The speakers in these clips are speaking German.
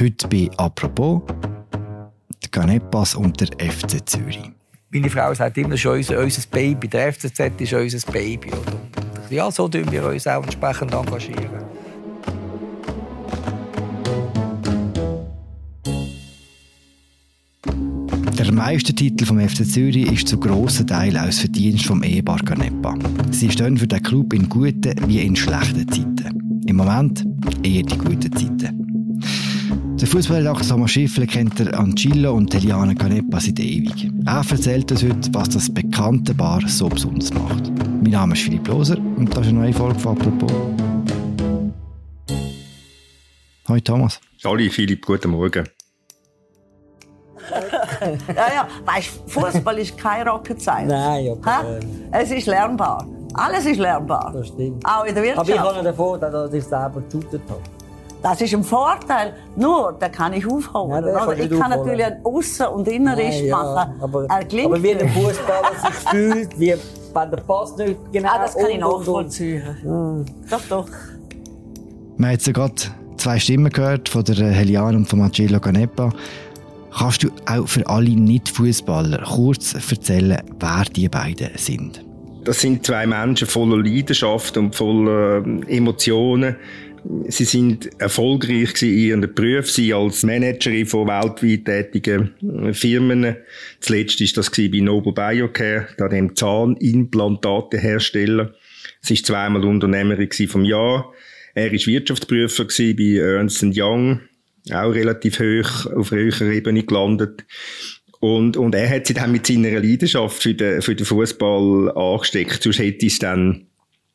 Heute bei «Apropos» der Canepas und der FC Zürich. Meine Frau sagt immer, ist unser, unser Baby. Der FCZ ist unser Baby. Oder? Ja, so tun wir uns auch entsprechend engagieren. Der Meistertitel vom FC Zürich ist zu grossen Teil aus Verdienst vom Ehepaar Canepa. Sie stehen für den Club in guten wie in schlechten Zeiten. Im Moment eher die guten Zeiten. Der Fußballer Thomas Schiffler kennt der Ancillo und Eliana Canepa seit ewig. Er erzählt uns heute, was das bekannte Bar so besonders macht. Mein Name ist Philipp Loser und das ist eine neue Folge von «Apropos». Hallo Thomas. Hallo Philipp, guten Morgen. ja, ja, weißt, Fußball ist kein Rocket Science. Nein, aber, äh, es ist lernbar. Alles ist lernbar. Das stimmt. Auch in der Wirtschaft. Aber ich habe davon, dass ich selber geshootet habe. Das ist ein Vorteil. Nur, den kann ich aufholen. Nein, oder? Ich kann natürlich ein Aussen- und Innerisch ja, machen. Aber, er klingt aber wie ein Fußballer sich fühlt, wie wenn der Pass nicht genau Ah, das kann ich und, und, und. nachvollziehen. Doch, doch. Wir haben jetzt gerade zwei Stimmen gehört, von der Helian und von Marcello Canepa. Kannst du auch für alle Nicht-Fußballer kurz erzählen, wer die beiden sind? Das sind zwei Menschen voller Leidenschaft und voller ähm, Emotionen. Sie sind erfolgreich in ihren Berufen, sie als Managerin von weltweit tätigen äh, Firmen. Zuletzt ist das bei Noble Biocare, da dem Zahnimplantatehersteller. Sie ist zweimal Unternehmerin vom Jahr. Er ist Wirtschaftsprüfer bei Ernst Young, auch relativ hoch auf höherer Ebene gelandet. Und, und er hat sich dann mit seiner Leidenschaft für den, für den Fußball angesteckt. Sonst hätte es dann,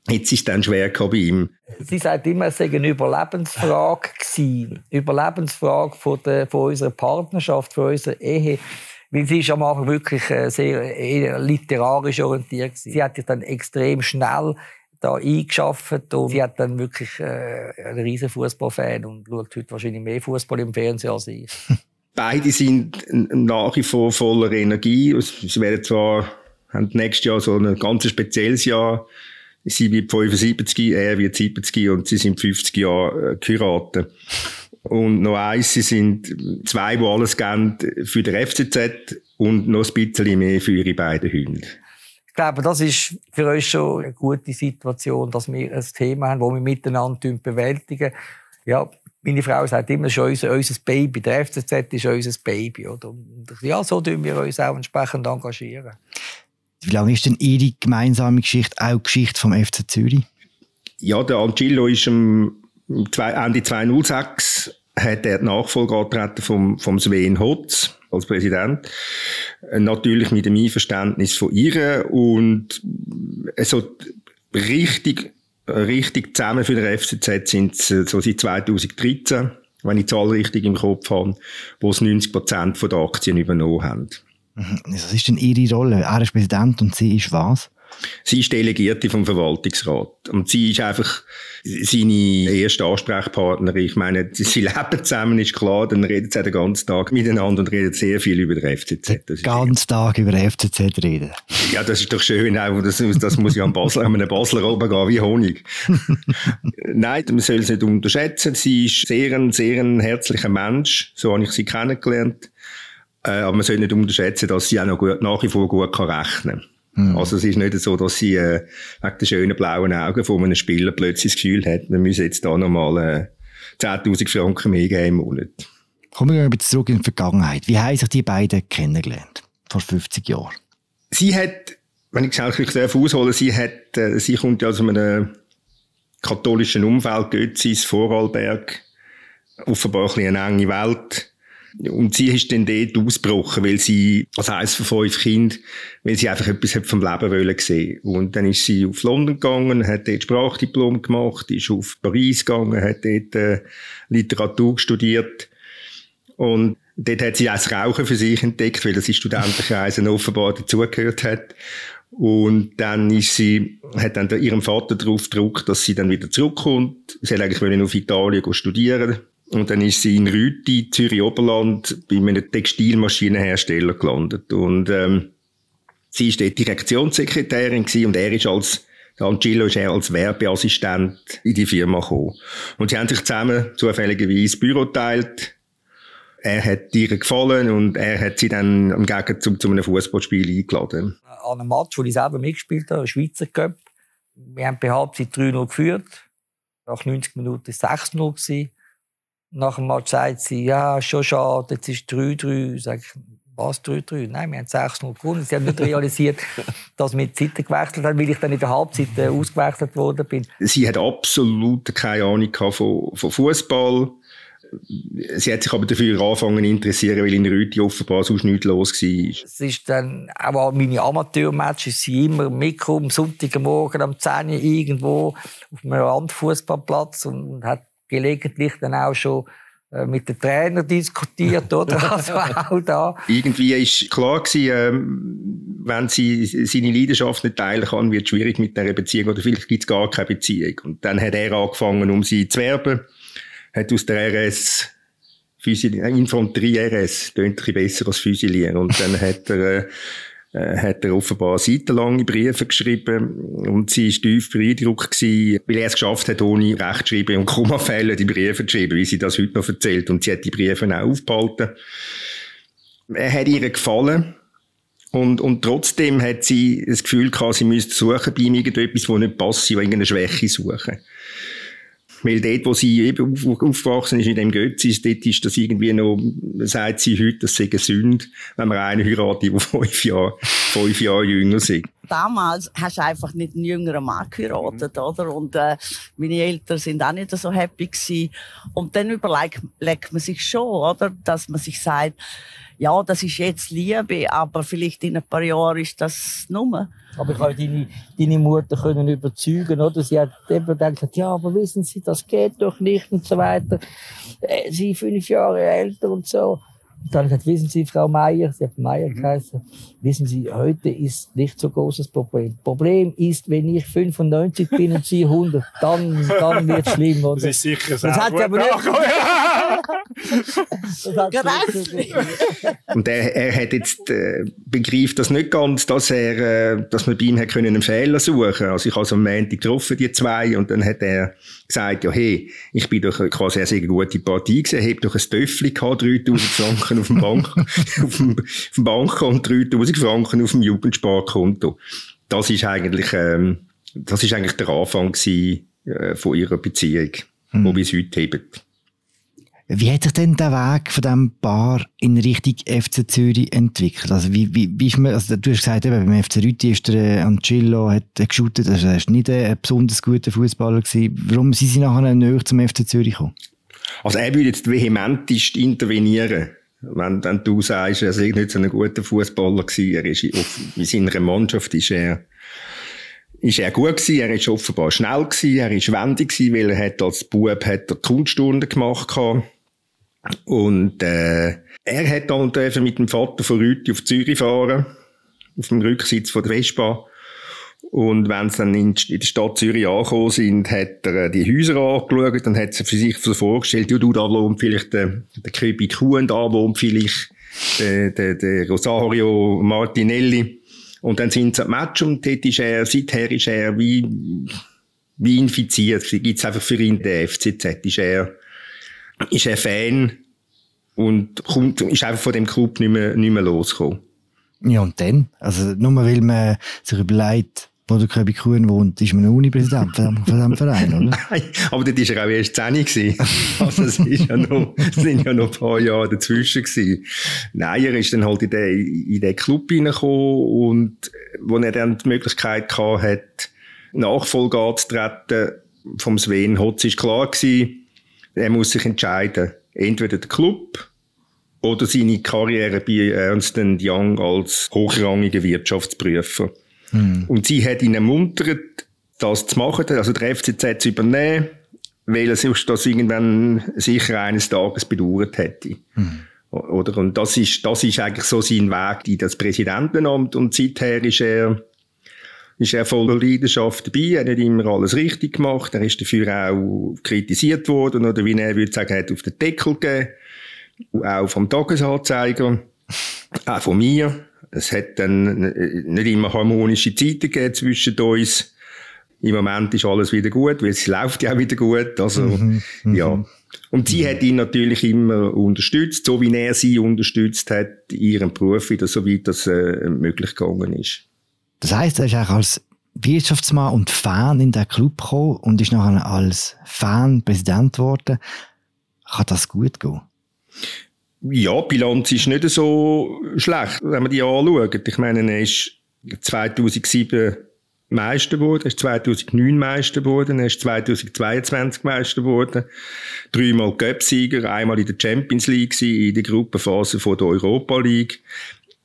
hätte es dann schwer gehabt bei ihm. Sie sagt immer, es sei eine Überlebensfrage gewesen. Überlebensfrage von, der, von unserer Partnerschaft, von unserer Ehe. Weil sie ist am Anfang wirklich äh, sehr literarisch orientiert. Sie hat sich dann extrem schnell da eingeschafft und sie hat dann wirklich äh, einen riesen Fußballfan und schaut heute wahrscheinlich mehr Fußball im Fernsehen als ich. Beide sind nach wie vor voller Energie. Sie werden zwar, haben nächstes Jahr so ein ganz spezielles Jahr. Sie wird 75, er wird 70 und sie sind 50 Jahre geheiratet. Und noch eins, sie sind zwei, die alles geben für den FCZ und noch ein bisschen mehr für ihre beiden Hunde. Ich glaube, das ist für uns schon eine gute Situation, dass wir ein Thema haben, das wir miteinander bewältigen. Ja, meine Frau sagt immer, das ist unser, unser Baby. Der FCZ ist unser Baby. Oder? Und ja, so tun wir uns auch entsprechend engagieren. Wie lange ist denn Ihre gemeinsame Geschichte auch die Geschichte vom FC Zürich? Ja, der Angelo ist am Ende 2006 hat er die Nachfolge angetreten vom, vom Sven Hotz als Präsident. Natürlich mit dem Einverständnis von ihr und so richtig, richtig zusammen für den FCZ sind es so seit 2013, wenn ich die Zahl richtig im Kopf habe, wo es 90 Prozent der Aktien übernommen haben. Was ist denn Ihre Rolle? Er ist Präsident und Sie ist was? Sie ist Delegierte vom Verwaltungsrat. Und sie ist einfach seine erste Ansprechpartnerin. Ich meine, sie leben zusammen, ist klar, dann reden sie den ganzen Tag miteinander und reden sehr viel über den FCZ. Den ganzen Tag über den FCZ reden. Ja, das ist doch schön. Auch das, das muss ja am Basler, an einem Basler oben gehen, wie Honig. Nein, man soll es nicht unterschätzen. Sie ist sehr ein, sehr ein herzlicher Mensch. So habe ich sie kennengelernt. Aber man soll nicht unterschätzen, dass sie auch noch gut, nach wie vor gut kann rechnen kann. Mhm. Also es ist nicht so, dass sie äh, wegen den schönen blauen Augen von einem Spieler plötzlich das Gefühl hat, wir müssen jetzt da nochmal äh, 10'000 Franken mehr geben im Monat. Kommen wir ein bisschen zurück in die Vergangenheit. Wie haben sich die beiden kennengelernt? Vor 50 Jahren? Sie hat, wenn ich es wirklich ausholen sie hat, äh, sie kommt ja aus einem katholischen Umfeld, Götzis, Vorarlberg, offenbar ein eine enge Welt und sie ist dann dort ausgebrochen, weil sie, als eines von fünf Kindern, weil sie einfach etwas vom Leben wollen sehen. Und dann ist sie auf London gegangen, hat dort Sprachdiplom gemacht, ist auf Paris gegangen, hat dort äh, Literatur studiert. Und dort hat sie auch das Rauchen für sich entdeckt, weil das in Studentenkreisen offenbar dazugehört hat. Und dann ist sie, hat dann ihrem Vater darauf gedruckt, dass sie dann wieder zurückkommt. Sie wollte eigentlich auf Italien studieren und dann ist sie in Rüti, Zürich Oberland, bei einem Textilmaschinenhersteller gelandet. Und ähm, sie ist dort Direktionssekretärin gewesen und er ist als Angelo ist er als Werbeassistent in die Firma gekommen. Und sie haben sich zusammen zufälligerweise Büro teilt. er hat ihr gefallen und er hat sie dann am Gegenzug zu einem Fußballspiel eingeladen. An einem Match, wo ich selber mitgespielt habe, Schweizer Cup. Wir haben bei Halbzeit 3-0 geführt. Nach 90 Minuten war es 6-0. Nach Match sagt sie, ja, schon schade, jetzt ist 3-3. Sag ich, was 3-3? Nein, wir haben 6-0 gewonnen. Sie haben nicht realisiert, dass wir die Zeiten gewechselt haben, weil ich dann in der Halbzeit äh, ausgewechselt worden bin. Sie hat absolut keine Ahnung von, von Fußball. Sie hat sich aber dafür angefangen zu interessieren, weil in Rüti offenbar sonst nichts los war. Es ist dann auch an meine Amateurmatches sie immer mitgekommen, am Sonntagmorgen am 10 Uhr irgendwo auf einem Randfußballplatz und hat gelegentlich dann auch schon äh, mit den Trainer diskutiert, oder? Also auch da. Irgendwie ist klar gewesen, ähm, wenn sie seine Leidenschaft nicht teilen kann, wird es schwierig mit dieser Beziehung oder vielleicht gibt es gar keine Beziehung. Und dann hat er angefangen, um sie zu werben, hat aus der RS Infanterie RS, klingt ein bisschen besser als Füsilier. Und dann hat er, äh, hat er offenbar seitenlange Briefe geschrieben und sie war tief beeindruckt gewesen, weil er es geschafft hat, ohne Rechtschreiben und Kommafehler die Briefe zu schreiben, wie sie das heute noch erzählt. Und sie hat die Briefe auch aufgehalten. Er hat ihr gefallen. Und, und trotzdem hat sie das Gefühl gehabt, sie müsste suchen bei ihm irgendetwas, das nicht passt, sie irgendeine Schwäche suchen. Weil dort, wo sie eben aufgewachsen ist, in dem Götzis, dort ist das irgendwie noch, sagt sie heute, das sei Sünde, wenn man einen heiratet, der fünf Jahre, fünf Jahre jünger ist. Damals hast du einfach nicht einen jüngeren Mann geheiratet, oder? Und äh, meine Eltern sind auch nicht so happy gewesen. Und dann überlegt man sich schon, oder? Dass man sich sagt, ja, das ist jetzt Liebe, aber vielleicht in ein paar Jahren ist das Nummer. Aber ich habe deine, deine Mutter können überzeugen, oder? Sie hat eben gedacht, ja, aber wissen Sie, das geht doch nicht und so weiter. Äh, sie fünf Jahre älter und so. Und dann hat gesagt, wissen Sie, Frau Meier, sie hat Meier mhm. geheißen, wissen Sie, heute ist nicht so großes Problem. Problem ist, wenn ich 95 bin und Sie 100, dann, dann wird es schlimm, oder? Das ist sicher sehr Das hat sie aber nicht. Und er, er hat jetzt äh, begreift das nicht ganz, dass er, äh, dass man bei ihm hat können einen Fehler suchen. Also ich habe so am Montag getroffen die zwei und dann hat er gesagt, ja hey, ich bin doch quasi eine sehr gute Partie gewesen, habe doch ein Töffel gehabt, 3000 Franken auf dem Bank, auf dem, auf dem Bankkonto, 3000 Franken auf dem Jugendsparkonto. Das ist eigentlich, ähm, das ist eigentlich der Anfang gewesen, äh, von ihrer Beziehung, hm. wo wir es heute haben. Wie hat sich denn der Weg von diesem Paar in Richtung FC Zürich entwickelt? Also, wie, wie, wie ist man, also, du hast gesagt, eben, beim FC Rüti ist der äh, Ancillo, hat geshootet, also, er ist nicht ein besonders guter Fußballer. Warum sind sie nachher näher zum FC Zürich gekommen? Also, er würde jetzt vehementest intervenieren. Wenn, wenn du sagst, er sei nicht so ein guter Fußballer gewesen, er ist auf, in seiner Mannschaft ist er, ist er gut gewesen, er ist offenbar schnell gewesen, er ist wendig gewesen, weil er hat als Bub hat er Kunststunden gemacht gehabt. Und äh, er hat dann dürfen mit dem Vater von Rüti auf Zürich fahren, auf dem Rücksitz von der Vespa. Und wenn sie dann in, in der Stadt Zürich angekommen sind, hat er äh, die Häuser angeschaut und hat sie für sich so vorgestellt, ja, du, da wohnt vielleicht der, der Kuhn, da wohnt vielleicht der, der, der Rosario Martinelli. Und dann sind sie am Match und dort ist er, seither ist er wie, wie infiziert. Gibt's einfach für ihn den FCZ, ist er, ist er Fan und kommt, ist einfach von dem Club nicht mehr, nicht mehr losgekommen. Ja, und dann? Also, nur weil man sich überlegt, wo der Köbi Kuhn wohnt, ist man Uni-Präsident von diesem Verein, oder? Nein, aber dort war er auch erst 10 gewesen. Also, es ist ja noch, es sind ja noch ein paar Jahre dazwischen gewesen. Nein, er ist dann halt in den, in den Club reingekommen und, wo er dann die Möglichkeit gehabt hat, Nachfolger anzutreten vom Sven Hotz, ist klar gewesen, er muss sich entscheiden. Entweder der Club oder seine Karriere bei Ernst Young als hochrangiger Wirtschaftsprüfer. Mhm. Und sie hat ihn ermuntert, das zu machen, also der FCZ zu übernehmen, weil er sich das irgendwann sicher eines Tages bedauert hätte. Mhm. Oder? Und das ist, das ist eigentlich so sein Weg in das Präsidentenamt und seither ist er ist er voller Leidenschaft dabei, er hat immer alles richtig gemacht, er ist dafür auch kritisiert worden, oder wie er würde sagen, hat auf den Deckel gegeben, auch vom Tagesanzeiger, auch von mir. Es hat dann nicht immer harmonische Zeiten gegeben zwischen uns. Im Moment ist alles wieder gut, weil es läuft ja auch wieder gut. Also, mhm, mhm. ja. Und sie mhm. hat ihn natürlich immer unterstützt, so wie er sie unterstützt hat, in ihrem Beruf wieder, soweit das äh, möglich gegangen ist. Das heißt, er ist auch als Wirtschaftsmann und Fan in den Club gekommen und ist nachher als Fan Präsident geworden. Kann das gut gehen? Ja, die Bilanz ist nicht so schlecht, wenn man die anschaut. Ich meine, er ist 2007 Meister geworden, er ist 2009 Meister geworden, er ist 2022 Meister geworden, dreimal Cup-Sieger, einmal in der Champions League in der Gruppenphase der Europa League.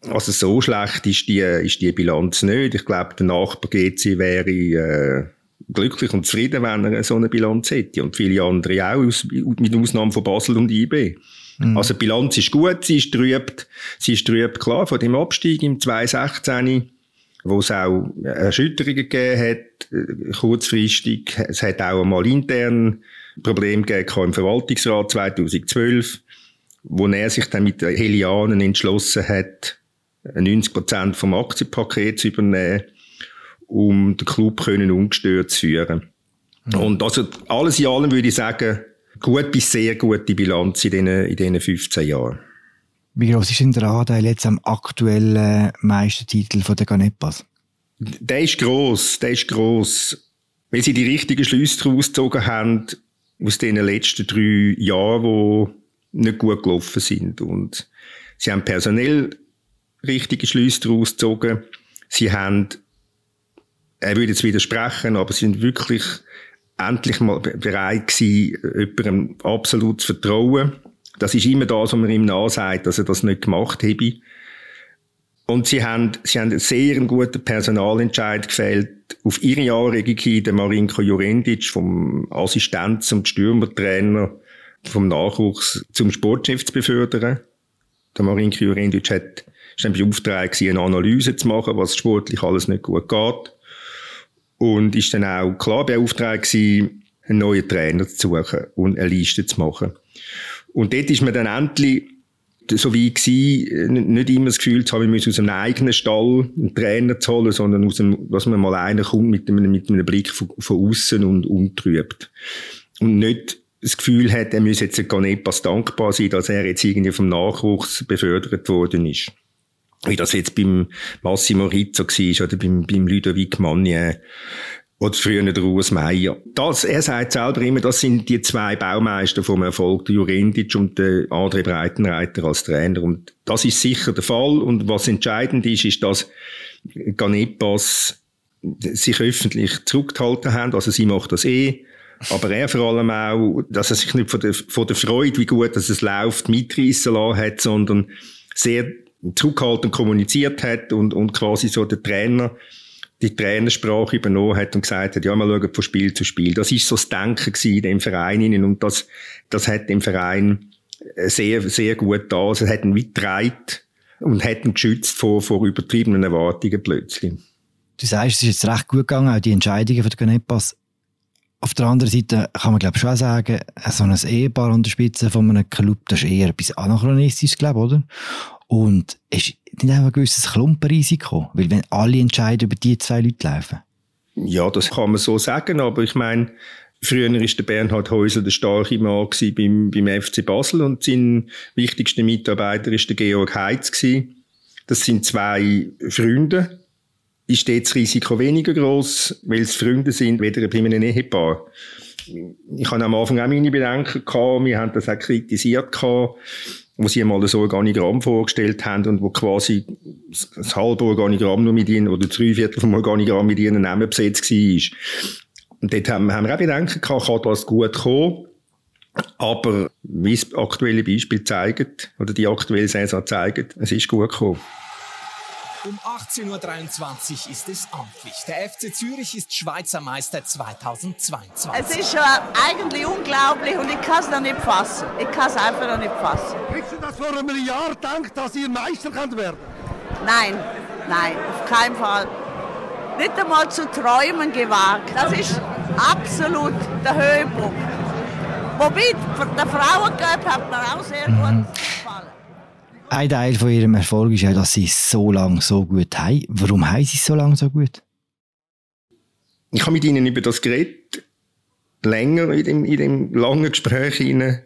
Also so schlecht ist die, ist die Bilanz nicht. Ich glaube, der Nachbar GC wäre äh, glücklich und zufrieden, wenn er so eine Bilanz hätte. Und viele andere auch, mit Ausnahme von Basel und IB. Mhm. Also die Bilanz ist gut, sie ist trübt, sie ist trübt, klar, von dem Abstieg im 2016 wo es auch Erschütterungen gegeben hat, äh, kurzfristig. Es hat auch einmal intern Probleme gegeben im Verwaltungsrat 2012, wo er sich dann mit Helianen entschlossen hat, 90 Prozent vom Aktienpaket zu übernehmen, um den Club können ungestört zu führen. Mhm. Und also alles in allem würde ich sagen, gut bis sehr gute Bilanz in diesen, in diesen 15 Jahren. Wie groß ist denn der Anteil jetzt am aktuellen Meistertitel von der Ganepas? Der ist gross, der ist gross. Weil sie die richtigen Schlüsse daraus gezogen haben, aus den letzten drei Jahren, die nicht gut gelaufen sind. Und sie haben personell richtige Schlüsse daraus gezogen. Sie haben, er würde jetzt widersprechen, aber sie sind wirklich endlich mal bereit gewesen, jemandem absolut zu vertrauen. Das ist immer das, was man ihm nachsagt, dass er das nicht gemacht habe. Und sie haben, sie haben einen sehr guten Personalentscheid gefällt. Auf ihre Anregung hin, den Marinko Jurendic vom Assistent zum Stürmertrainer vom Nachwuchs zum Sportchef zu befördern. Der Marinko Jurendic hat, ist dann beauftragt eine Analyse zu machen, was sportlich alles nicht gut geht. Und ist dann auch klar beauftragt gewesen, einen neuen Trainer zu suchen und eine Liste zu machen. Und dort ist man dann endlich so wie ich war, nicht immer das Gefühl zu haben, wir müssen aus einem eigenen Stall einen Trainer zu holen, sondern aus einem, dass man mal einer kommt mit einem, mit einem Blick von, von außen und umtrübt. Und nicht das Gefühl hat, er müsse jetzt gar nicht was dankbar sein, dass er jetzt irgendwie vom Nachwuchs befördert worden ist. Wie das jetzt beim Massimo Rizzo war oder beim, beim Ludovic Magnier oder früher der Urs Meier. Das, er sagt selber immer, das sind die zwei Baumeister vom Erfolg, der Jurendic und der André Breitenreiter als Trainer. Und das ist sicher der Fall. Und was entscheidend ist, ist, dass Ganepas sich öffentlich zurückgehalten haben. Also sie macht das eh. Aber er vor allem auch, dass er sich nicht von der, von der Freude, wie gut dass es läuft, mitreißen lassen hat, sondern sehr zurückhaltend kommuniziert hat und, und quasi so der Trainer die Trainersprache übernommen hat und gesagt hat, ja, wir schauen von Spiel zu Spiel. Das ist so das Denken in dem Verein und das, das hat dem Verein sehr, sehr gut da. Also, es hat ihn weit und hat ihn geschützt vor, vor übertriebenen Erwartungen plötzlich. Du sagst, es ist jetzt recht gut gegangen, auch die Entscheidungen von der Ganepas. Auf der anderen Seite kann man, glaube ich, schon sagen, so ein Ehepaar unterstützen von einem Club, das ist eher etwas anachronistisch, glaube oder? Und es ist nicht einfach ein gewisses Klumpenrisiko, weil wenn alle Entscheidungen über die zwei Leute laufen. Ja, das kann man so sagen, aber ich meine, Früher war der Bernhard Häusel der starke Mann beim, beim FC Basel und sein wichtigster Mitarbeiter war der Georg Heitz. Das sind zwei Freunde. Ist das Risiko weniger groß, weil es Freunde sind, weder bei einem Ehepaar. Ich hatte am Anfang auch meine Bedenken gehabt, wir haben das auch kritisiert gehabt wo sie mal das Organigramm vorgestellt haben und wo quasi das halbe Organigramm nur mit ihnen, oder drei Viertel vom Organigramm mit ihren Namen besetzt war. Und dort haben, haben wir auch Bedenken gehabt, kann das gut kommen. Aber wie das aktuelle Beispiel zeigt, oder die aktuelle Saison zeigt, es ist gut gekommen. Um 18.23 Uhr ist es amtlich. Der FC Zürich ist Schweizer Meister 2022. Es ist schon eigentlich unglaublich und ich kann es noch nicht fassen. Ich kann es einfach noch nicht fassen. Hättest du das vor einem Jahr gedacht, dass ihr Meister könnt werden? Nein, nein, auf keinen Fall. Nicht einmal zu träumen gewagt. Das ist absolut der Höhepunkt. Wobei, der Frauencup hat mir auch sehr gut gefallen. Ein Teil von ihrem Erfolg ist ja, dass sie so lange so gut haben. Warum haben sie so lange so gut? ich habe mit ihnen über das geredet, länger in dem, in dem langen Gespräch hinein.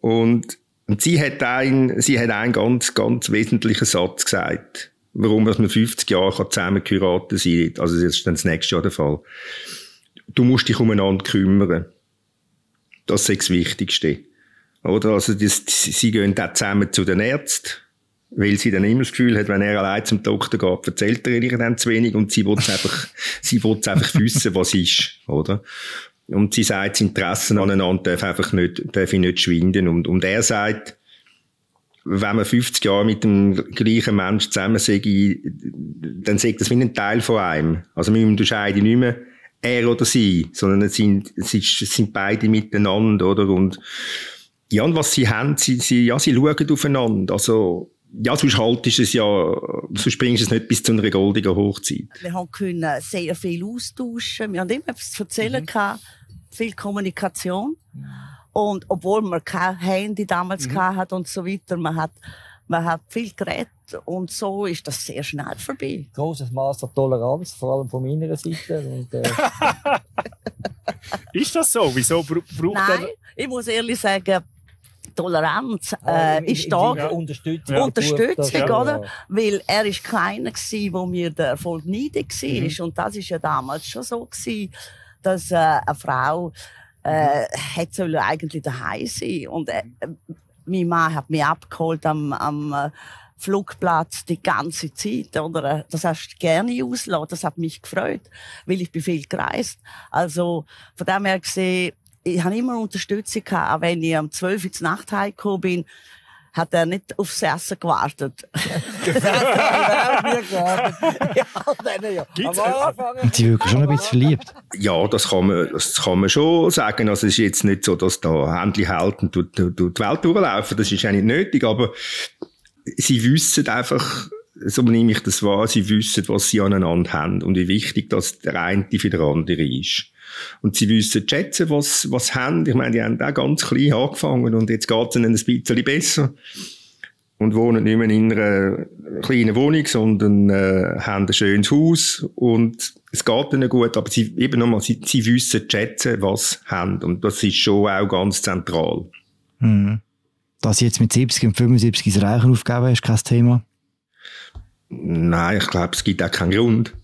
Und, und sie hat ein, einen ganz, ganz wesentlichen Satz gesagt. Warum, man 50 Jahre zusammen geheiratet sein kann. Also, das ist dann das nächste Jahr der Fall. Du musst dich umeinander kümmern. Das ist das Wichtigste. Oder? Also, das, sie gehen dann zusammen zu den Ärzten weil sie dann immer das Gefühl hat, wenn er allein zum Doktor geht, erzählt er ihr dann zu wenig und sie will einfach, sie will einfach wissen, was ist, oder? Und sie sagt, das Interesse aneinander darf einfach nicht, darf nicht schwinden. Und, und er sagt, wenn man 50 Jahre mit dem gleichen Mensch zusammen sei, dann sagt das wie ein Teil von einem. Also wir unterscheiden nicht mehr er oder sie, sondern es sind, es sind beide miteinander, oder? Und, ja, und was sie haben, sie, sie, ja, sie schauen aufeinander. Also, ja, sonst haltest es ja, sonst bringst du es nicht bis zu einer goldigen Hochzeit. Wir haben können sehr viel austauschen. Wir haben immer etwas zu erzählen mhm. gehabt, viel Kommunikation. Und obwohl man kein Handy damals mhm. hat und so weiter, man hat, man hat viel geredet und so ist das sehr schnell vorbei. Großes Maß an Toleranz, vor allem von meiner Seite. Und, äh ist das so? Wieso braucht Nein, ich muss ehrlich sagen, Toleranz äh, ist da. Unterstützung. Unterstützung, ja. oder? Weil er ist keiner gewesen, wo mir der Erfolg neidig war. Mhm. Und das ist ja damals schon so gewesen, dass äh, eine Frau äh, hätte soll eigentlich daheim sein. Und äh, mein Mann hat mich abgeholt am, am äh, Flugplatz die ganze Zeit, oder? Das hast du gerne ausgelassen. Das hat mich gefreut, weil ich bin viel gereist. Also, von dem her gesehen, ich habe immer Unterstützung gehabt, auch wenn ich um 12 Uhr in Nacht heimgekommen bin, hat er nicht aufs Essen gewartet. Und sie wirken schon ein bisschen verliebt. Ja, das kann man, das kann man schon sagen. Also es ist jetzt nicht so, dass da Händchen halten und durch, durch die Welt durchlaufen. Das ist ja nicht nötig, aber sie wissen einfach, so nehme ich das wahr, sie wissen, was sie aneinander haben und wie wichtig das der eine für den anderen ist. Und sie wissen schätzen, was, was sie haben. Ich meine, die haben auch ganz klein angefangen und jetzt geht es ihnen ein bisschen besser. Und wohnen nicht mehr in einer kleinen Wohnung, sondern äh, haben ein schönes Haus und es geht ihnen gut, aber sie, eben nochmal, sie, sie wissen schätzen, was sie haben. Und das ist schon auch ganz zentral. Mhm. Dass sie jetzt mit 70 und 75 das Reichen aufgeben, ist kein Thema? Nein, ich glaube, es gibt auch keinen Grund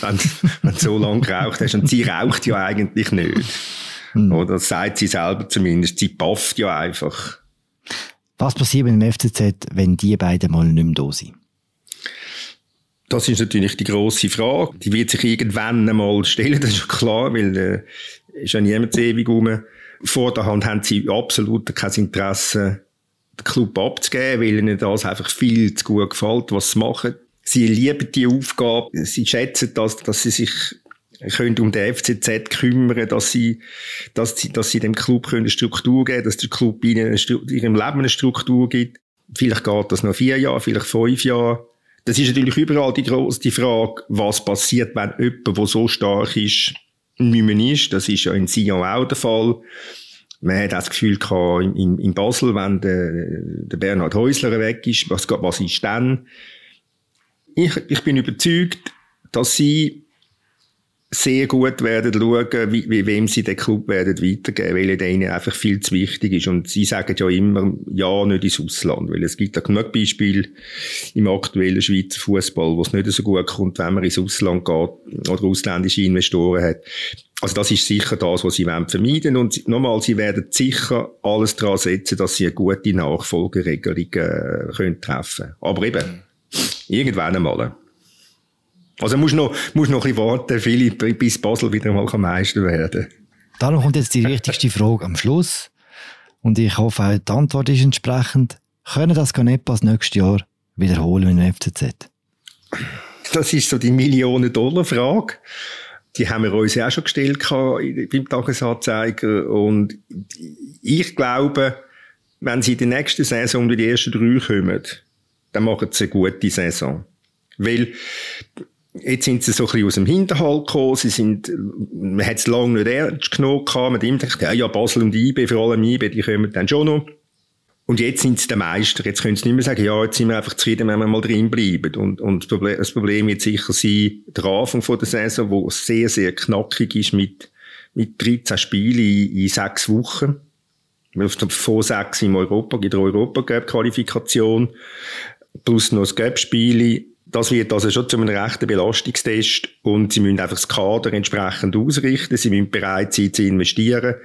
wenn, wenn du so lange geraucht hast. Und sie raucht ja eigentlich nicht. Hm. Oder das sagt sie selber zumindest. Sie pafft ja einfach. Was passiert mit dem FCZ, wenn die beiden mal nicht mehr da sind? Das ist natürlich die grosse Frage. Die wird sich irgendwann einmal stellen, das ist ja klar, weil äh, ist ja niemand ewig rum. Vor der Hand haben sie absolut kein Interesse, den Club abzugeben, weil ihnen das einfach viel zu gut gefällt, was sie machen. Sie lieben die Aufgabe. Sie schätzen das, dass sie sich können um den FCZ kümmern, dass sie, dass sie, dass sie dem Club eine Struktur geben, dass der Club ihnen ihrem Leben eine Struktur gibt. Vielleicht geht das noch vier Jahre, vielleicht fünf Jahre. Das ist natürlich überall die die Frage, was passiert, wenn jemand, der so stark ist, nicht mehr ist. Das ist ja in Sion auch der Fall. Man hat das Gefühl gehabt, in, in Basel, wenn der, der Bernhard Häusler weg ist, was, was ist dann? Ich, ich bin überzeugt, dass sie sehr gut werden schauen, wie, wie wem sie den Club werden weitergeben, weil er ihnen einfach viel zu wichtig ist. Und sie sagen ja immer, ja, nicht ins Ausland, weil es gibt ja genug Beispiele im aktuellen Schweizer Fußball, wo es nicht so gut kommt, wenn man ins Ausland geht oder ausländische Investoren hat. Also das ist sicher das, was sie vermeiden wollen. Und nochmal, sie werden sicher alles daran setzen, dass sie eine gute Nachfolgeregelung äh, können treffen können. Aber eben, Irgendwann einmal. Also musst noch, musst noch ein bisschen warten, Philipp, bis Basel wieder mal Meister werden Darum kommt jetzt die wichtigste Frage am Schluss. Und ich hoffe, die Antwort ist entsprechend. Können das Canepas nächstes Jahr wiederholen mit dem FCZ? Das ist so die Millionen-Dollar-Frage. Die haben wir uns ja auch schon gestellt beim Tagesanzeiger. Und ich glaube, wenn sie in der nächsten Saison unter die ersten drei kommen, dann machen sie eine gute Saison. Weil, Jetzt sind sie so ein bisschen aus dem Hinterhalt gekommen. Sie sind, man hat es lange nicht ernst genommen gehabt. Man gedacht, ja, ja, Basel und IB, vor allem IB, die kommen dann schon noch. Und jetzt sind sie der Meister. Jetzt können sie nicht mehr sagen, ja, jetzt sind wir einfach zufrieden, wenn wir mal drin bleiben. Und, und das, Problem, das Problem wird sicher sein, der Anfang von der Saison, wo sehr, sehr knackig ist mit, mit 13 Spielen in, in sechs Wochen. Vor sechs im Europa, in der Europacup-Qualifikation. Plus noch das Cup-Spiele. Das wird also schon zu einem rechten Belastungstest. Und sie müssen einfach das Kader entsprechend ausrichten. Sie müssen bereit sein, zu investieren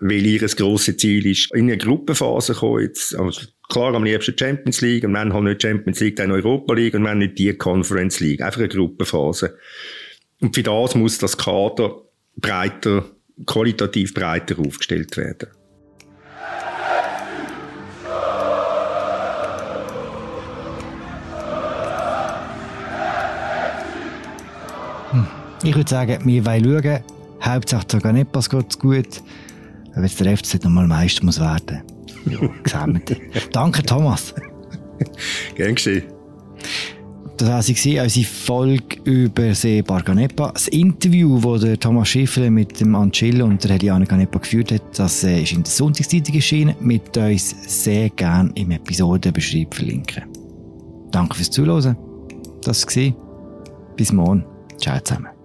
weil ihr grosses Ziel ist, in eine Gruppenphase kommen. Jetzt, also klar, am liebsten Champions League, und wenn halt nicht Champions League, dann Europa League, und wenn nicht die Conference League. Einfach eine Gruppenphase. Und für das muss das Kader breiter, qualitativ breiter aufgestellt werden. Ich würde sagen, wir wollen schauen. Hauptsache, der Ganepas geht gut wenn jetzt der FC nochmal Meister muss werden. Ja, sehen Danke, Thomas. Gern geschehen. Das war sie, unsere Folge über See Barganepa. Das Interview, das der Thomas Schiffler mit dem Ancillo und der Eliane Ganepa geführt hat, das äh, ist in der Sonntagszeitung erschienen. Mit uns sehr gerne im Episodenbeschreib verlinken. Danke fürs Zuhören. Das war Bis morgen. Ciao zusammen.